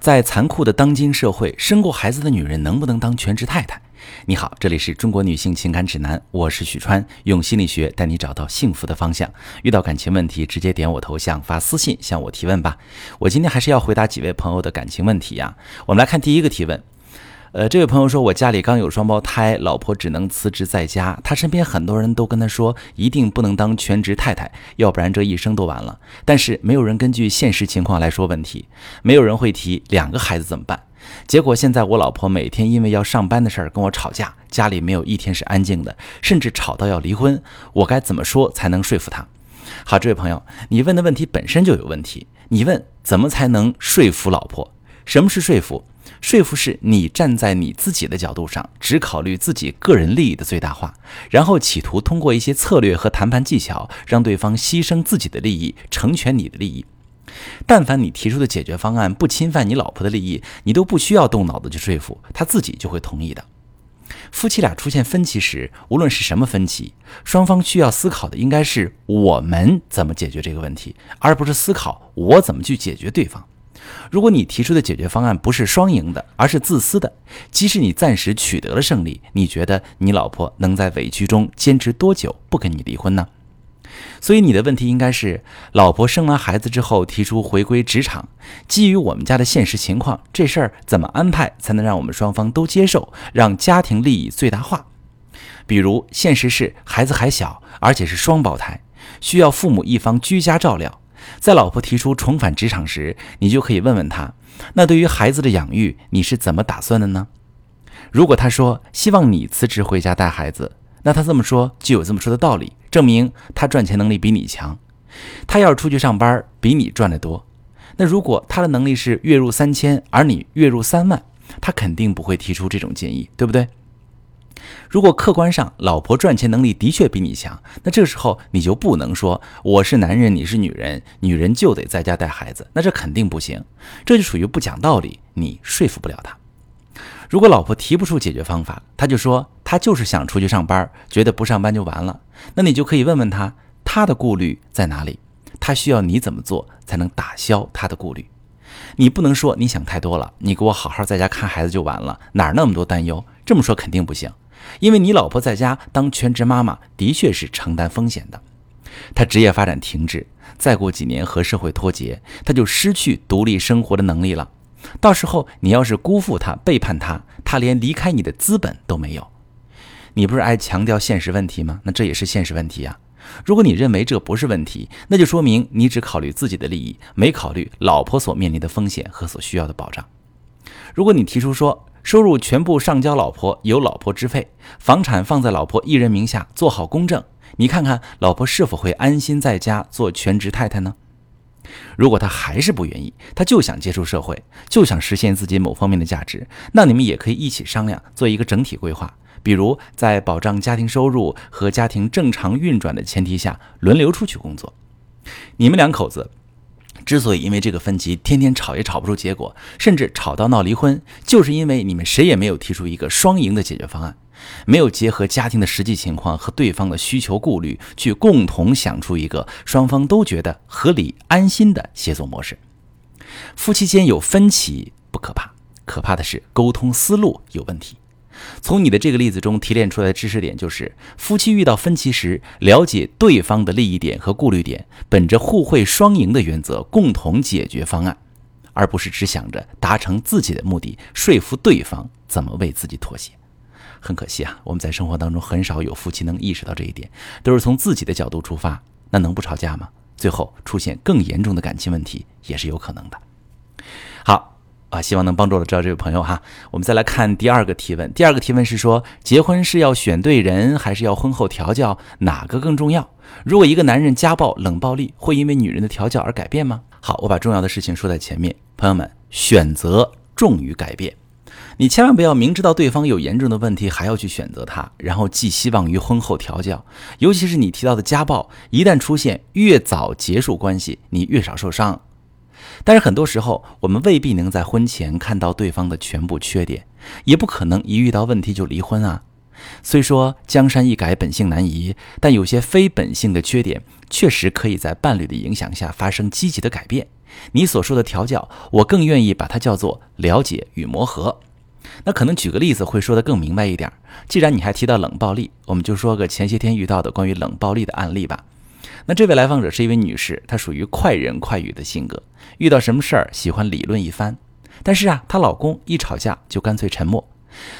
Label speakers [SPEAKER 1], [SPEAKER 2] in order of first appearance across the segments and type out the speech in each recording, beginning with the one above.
[SPEAKER 1] 在残酷的当今社会，生过孩子的女人能不能当全职太太？你好，这里是中国女性情感指南，我是许川，用心理学带你找到幸福的方向。遇到感情问题，直接点我头像发私信向我提问吧。我今天还是要回答几位朋友的感情问题呀。我们来看第一个提问。呃，这位朋友说，我家里刚有双胞胎，老婆只能辞职在家。他身边很多人都跟他说，一定不能当全职太太，要不然这一生都完了。但是没有人根据现实情况来说问题，没有人会提两个孩子怎么办。结果现在我老婆每天因为要上班的事儿跟我吵架，家里没有一天是安静的，甚至吵到要离婚。我该怎么说才能说服她？好，这位朋友，你问的问题本身就有问题。你问怎么才能说服老婆？什么是说服？说服是你站在你自己的角度上，只考虑自己个人利益的最大化，然后企图通过一些策略和谈判技巧，让对方牺牲自己的利益，成全你的利益。但凡你提出的解决方案不侵犯你老婆的利益，你都不需要动脑子去说服，她自己就会同意的。夫妻俩出现分歧时，无论是什么分歧，双方需要思考的应该是我们怎么解决这个问题，而不是思考我怎么去解决对方。如果你提出的解决方案不是双赢的，而是自私的，即使你暂时取得了胜利，你觉得你老婆能在委屈中坚持多久不跟你离婚呢？所以你的问题应该是：老婆生完孩子之后提出回归职场，基于我们家的现实情况，这事儿怎么安排才能让我们双方都接受，让家庭利益最大化？比如，现实是孩子还小，而且是双胞胎，需要父母一方居家照料。在老婆提出重返职场时，你就可以问问她：那对于孩子的养育，你是怎么打算的呢？如果她说希望你辞职回家带孩子，那她这么说就有这么说的道理，证明她赚钱能力比你强。她要是出去上班比你赚得多，那如果她的能力是月入三千，而你月入三万，她肯定不会提出这种建议，对不对？如果客观上老婆赚钱能力的确比你强，那这时候你就不能说我是男人，你是女人，女人就得在家带孩子，那这肯定不行，这就属于不讲道理，你说服不了他。如果老婆提不出解决方法，他就说他就是想出去上班，觉得不上班就完了，那你就可以问问他，他的顾虑在哪里？他需要你怎么做才能打消他的顾虑？你不能说你想太多了，你给我好好在家看孩子就完了，哪儿那么多担忧？这么说肯定不行。因为你老婆在家当全职妈妈，的确是承担风险的。她职业发展停滞，再过几年和社会脱节，她就失去独立生活的能力了。到时候你要是辜负她、背叛她，她连离开你的资本都没有。你不是爱强调现实问题吗？那这也是现实问题啊。如果你认为这不是问题，那就说明你只考虑自己的利益，没考虑老婆所面临的风险和所需要的保障。如果你提出说，收入全部上交老婆，由老婆支配，房产放在老婆一人名下，做好公证。你看看老婆是否会安心在家做全职太太呢？如果她还是不愿意，她就想接触社会，就想实现自己某方面的价值，那你们也可以一起商量，做一个整体规划。比如在保障家庭收入和家庭正常运转的前提下，轮流出去工作。你们两口子。之所以因为这个分歧天天吵也吵不出结果，甚至吵到闹离婚，就是因为你们谁也没有提出一个双赢的解决方案，没有结合家庭的实际情况和对方的需求顾虑，去共同想出一个双方都觉得合理安心的协作模式。夫妻间有分歧不可怕，可怕的是沟通思路有问题。从你的这个例子中提炼出来的知识点就是：夫妻遇到分歧时，了解对方的利益点和顾虑点，本着互惠双赢的原则，共同解决方案，而不是只想着达成自己的目的，说服对方怎么为自己妥协。很可惜啊，我们在生活当中很少有夫妻能意识到这一点，都是从自己的角度出发，那能不吵架吗？最后出现更严重的感情问题也是有可能的。好。啊，希望能帮助到这位朋友哈。我们再来看第二个提问。第二个提问是说，结婚是要选对人，还是要婚后调教？哪个更重要？如果一个男人家暴、冷暴力，会因为女人的调教而改变吗？好，我把重要的事情说在前面。朋友们，选择重于改变。你千万不要明知道对方有严重的问题，还要去选择他，然后寄希望于婚后调教。尤其是你提到的家暴，一旦出现，越早结束关系，你越少受伤。但是很多时候，我们未必能在婚前看到对方的全部缺点，也不可能一遇到问题就离婚啊。虽说江山易改，本性难移，但有些非本性的缺点，确实可以在伴侣的影响下发生积极的改变。你所说的调教，我更愿意把它叫做了解与磨合。那可能举个例子会说得更明白一点。既然你还提到冷暴力，我们就说个前些天遇到的关于冷暴力的案例吧。那这位来访者是一位女士，她属于快人快语的性格，遇到什么事儿喜欢理论一番。但是啊，她老公一吵架就干脆沉默。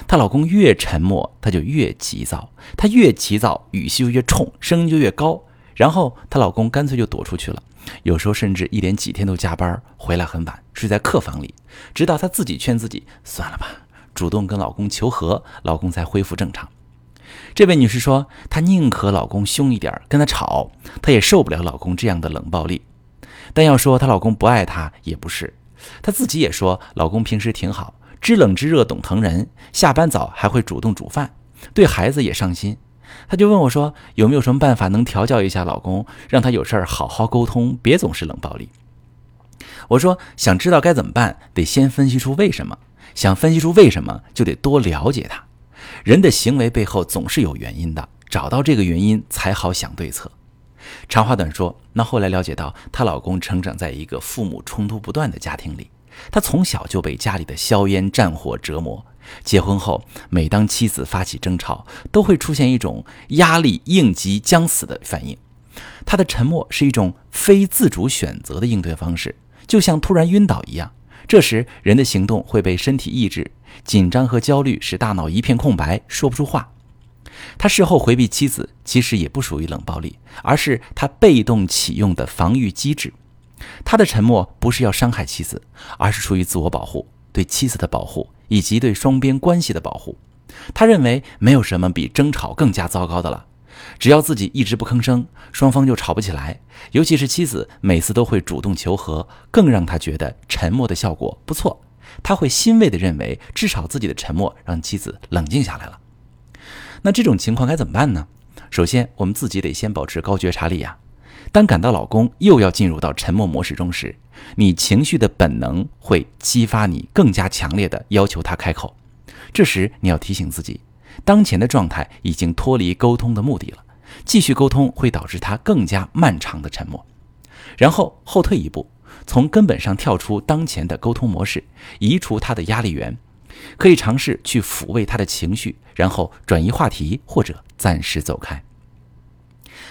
[SPEAKER 1] 她老公越沉默，她就越急躁，她越急躁，语气就越冲，声音就越高。然后她老公干脆就躲出去了，有时候甚至一连几天都加班，回来很晚，睡在客房里，直到她自己劝自己算了吧，主动跟老公求和，老公才恢复正常。这位女士说，她宁可老公凶一点，跟她吵，她也受不了老公这样的冷暴力。但要说她老公不爱她，也不是，她自己也说，老公平时挺好。知冷知热，懂疼人，下班早还会主动煮饭，对孩子也上心。她就问我说：“有没有什么办法能调教一下老公，让他有事儿好好沟通，别总是冷暴力？”我说：“想知道该怎么办，得先分析出为什么。想分析出为什么，就得多了解他。人的行为背后总是有原因的，找到这个原因才好想对策。”长话短说，那后来了解到，她老公成长在一个父母冲突不断的家庭里。他从小就被家里的硝烟战火折磨。结婚后，每当妻子发起争吵，都会出现一种压力应急将死的反应。他的沉默是一种非自主选择的应对方式，就像突然晕倒一样。这时，人的行动会被身体抑制，紧张和焦虑使大脑一片空白，说不出话。他事后回避妻子，其实也不属于冷暴力，而是他被动启用的防御机制。他的沉默不是要伤害妻子，而是出于自我保护，对妻子的保护以及对双边关系的保护。他认为没有什么比争吵更加糟糕的了，只要自己一直不吭声，双方就吵不起来。尤其是妻子每次都会主动求和，更让他觉得沉默的效果不错。他会欣慰地认为，至少自己的沉默让妻子冷静下来了。那这种情况该怎么办呢？首先，我们自己得先保持高觉察力呀。当感到老公又要进入到沉默模式中时，你情绪的本能会激发你更加强烈的要求他开口。这时你要提醒自己，当前的状态已经脱离沟通的目的了，继续沟通会导致他更加漫长的沉默。然后后退一步，从根本上跳出当前的沟通模式，移除他的压力源，可以尝试去抚慰他的情绪，然后转移话题或者暂时走开。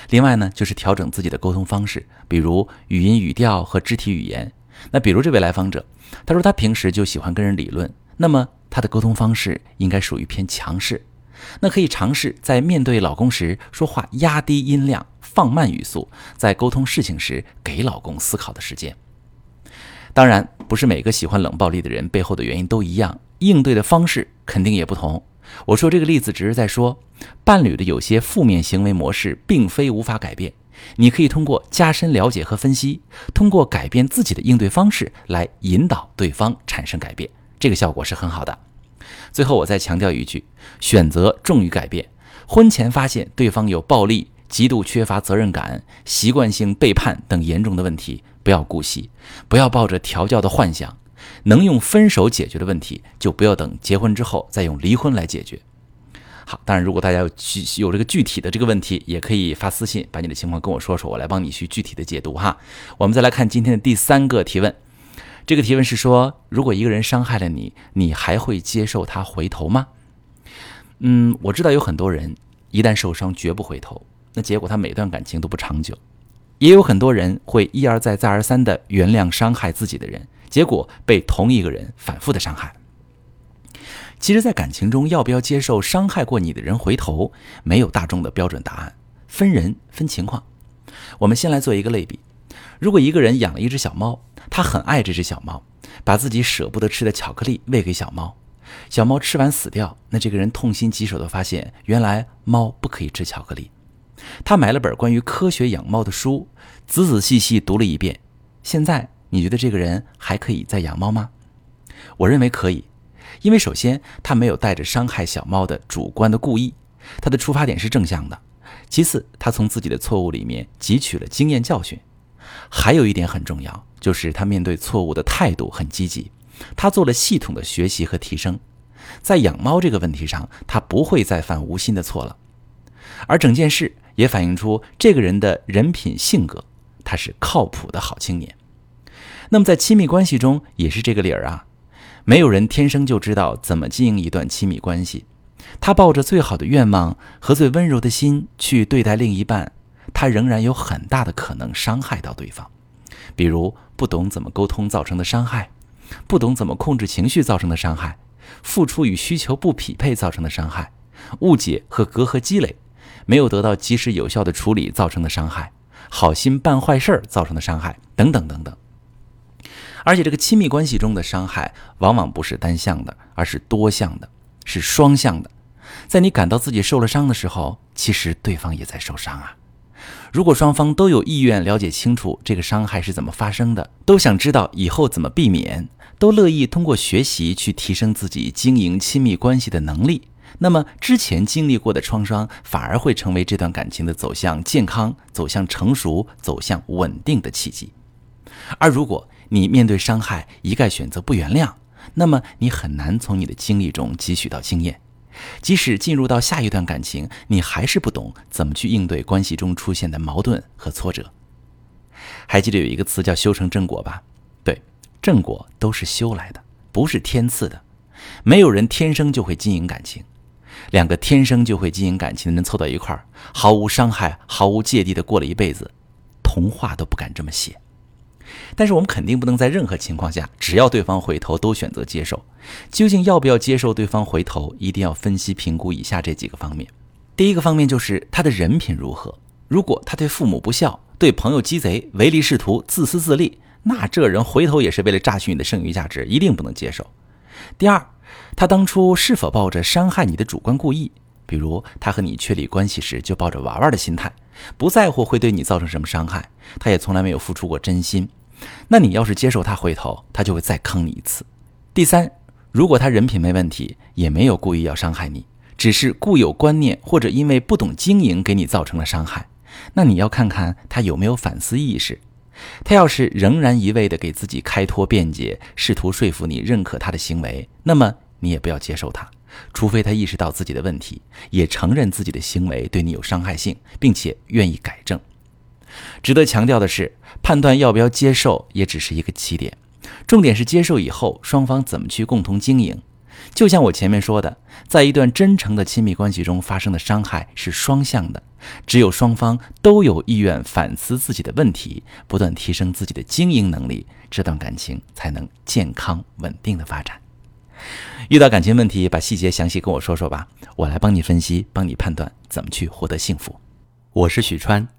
[SPEAKER 1] 另外呢，就是调整自己的沟通方式，比如语音语调和肢体语言。那比如这位来访者，他说他平时就喜欢跟人理论，那么他的沟通方式应该属于偏强势。那可以尝试在面对老公时说话压低音量，放慢语速，在沟通事情时给老公思考的时间。当然，不是每个喜欢冷暴力的人背后的原因都一样，应对的方式肯定也不同。我说这个例子只是在说，伴侣的有些负面行为模式并非无法改变，你可以通过加深了解和分析，通过改变自己的应对方式来引导对方产生改变，这个效果是很好的。最后我再强调一句：选择重于改变。婚前发现对方有暴力、极度缺乏责任感、习惯性背叛等严重的问题，不要姑息，不要抱着调教的幻想。能用分手解决的问题，就不要等结婚之后再用离婚来解决。好，当然，如果大家有具有这个具体的这个问题，也可以发私信把你的情况跟我说说，我来帮你去具体的解读哈。我们再来看今天的第三个提问，这个提问是说，如果一个人伤害了你，你还会接受他回头吗？嗯，我知道有很多人一旦受伤绝不回头，那结果他每段感情都不长久。也有很多人会一而再再而三的原谅伤害自己的人。结果被同一个人反复的伤害。其实，在感情中，要不要接受伤害过你的人回头，没有大众的标准答案，分人分情况。我们先来做一个类比：如果一个人养了一只小猫，他很爱这只小猫，把自己舍不得吃的巧克力喂给小猫，小猫吃完死掉，那这个人痛心疾首的发现，原来猫不可以吃巧克力。他买了本关于科学养猫的书，仔仔细细读了一遍，现在。你觉得这个人还可以再养猫吗？我认为可以，因为首先他没有带着伤害小猫的主观的故意，他的出发点是正向的。其次，他从自己的错误里面汲取了经验教训。还有一点很重要，就是他面对错误的态度很积极，他做了系统的学习和提升，在养猫这个问题上，他不会再犯无心的错了。而整件事也反映出这个人的人品性格，他是靠谱的好青年。那么在亲密关系中也是这个理儿啊。没有人天生就知道怎么经营一段亲密关系。他抱着最好的愿望和最温柔的心去对待另一半，他仍然有很大的可能伤害到对方。比如不懂怎么沟通造成的伤害，不懂怎么控制情绪造成的伤害，付出与需求不匹配造成的伤害，误解和隔阂积累，没有得到及时有效的处理造成的伤害，好心办坏事儿造成的伤害，等等等等。而且，这个亲密关系中的伤害往往不是单向的，而是多向的，是双向的。在你感到自己受了伤的时候，其实对方也在受伤啊。如果双方都有意愿了解清楚这个伤害是怎么发生的，都想知道以后怎么避免，都乐意通过学习去提升自己经营亲密关系的能力，那么之前经历过的创伤反而会成为这段感情的走向健康、走向成熟、走向稳定的契机。而如果你面对伤害一概选择不原谅，那么你很难从你的经历中汲取到经验。即使进入到下一段感情，你还是不懂怎么去应对关系中出现的矛盾和挫折。还记得有一个词叫“修成正果”吧？对，正果都是修来的，不是天赐的。没有人天生就会经营感情，两个天生就会经营感情的人凑到一块儿，毫无伤害、毫无芥蒂的过了一辈子，童话都不敢这么写。但是我们肯定不能在任何情况下，只要对方回头都选择接受。究竟要不要接受对方回头，一定要分析评估以下这几个方面。第一个方面就是他的人品如何。如果他对父母不孝，对朋友鸡贼，唯利是图，自私自利，那这人回头也是为了榨取你的剩余价值，一定不能接受。第二，他当初是否抱着伤害你的主观故意？比如他和你确立关系时就抱着玩玩的心态，不在乎会对你造成什么伤害，他也从来没有付出过真心。那你要是接受他回头，他就会再坑你一次。第三，如果他人品没问题，也没有故意要伤害你，只是固有观念或者因为不懂经营给你造成了伤害，那你要看看他有没有反思意识。他要是仍然一味的给自己开脱辩解，试图说服你认可他的行为，那么你也不要接受他，除非他意识到自己的问题，也承认自己的行为对你有伤害性，并且愿意改正。值得强调的是，判断要不要接受也只是一个起点，重点是接受以后双方怎么去共同经营。就像我前面说的，在一段真诚的亲密关系中发生的伤害是双向的，只有双方都有意愿反思自己的问题，不断提升自己的经营能力，这段感情才能健康稳定的发展。遇到感情问题，把细节详细跟我说说吧，我来帮你分析，帮你判断怎么去获得幸福。我是许川。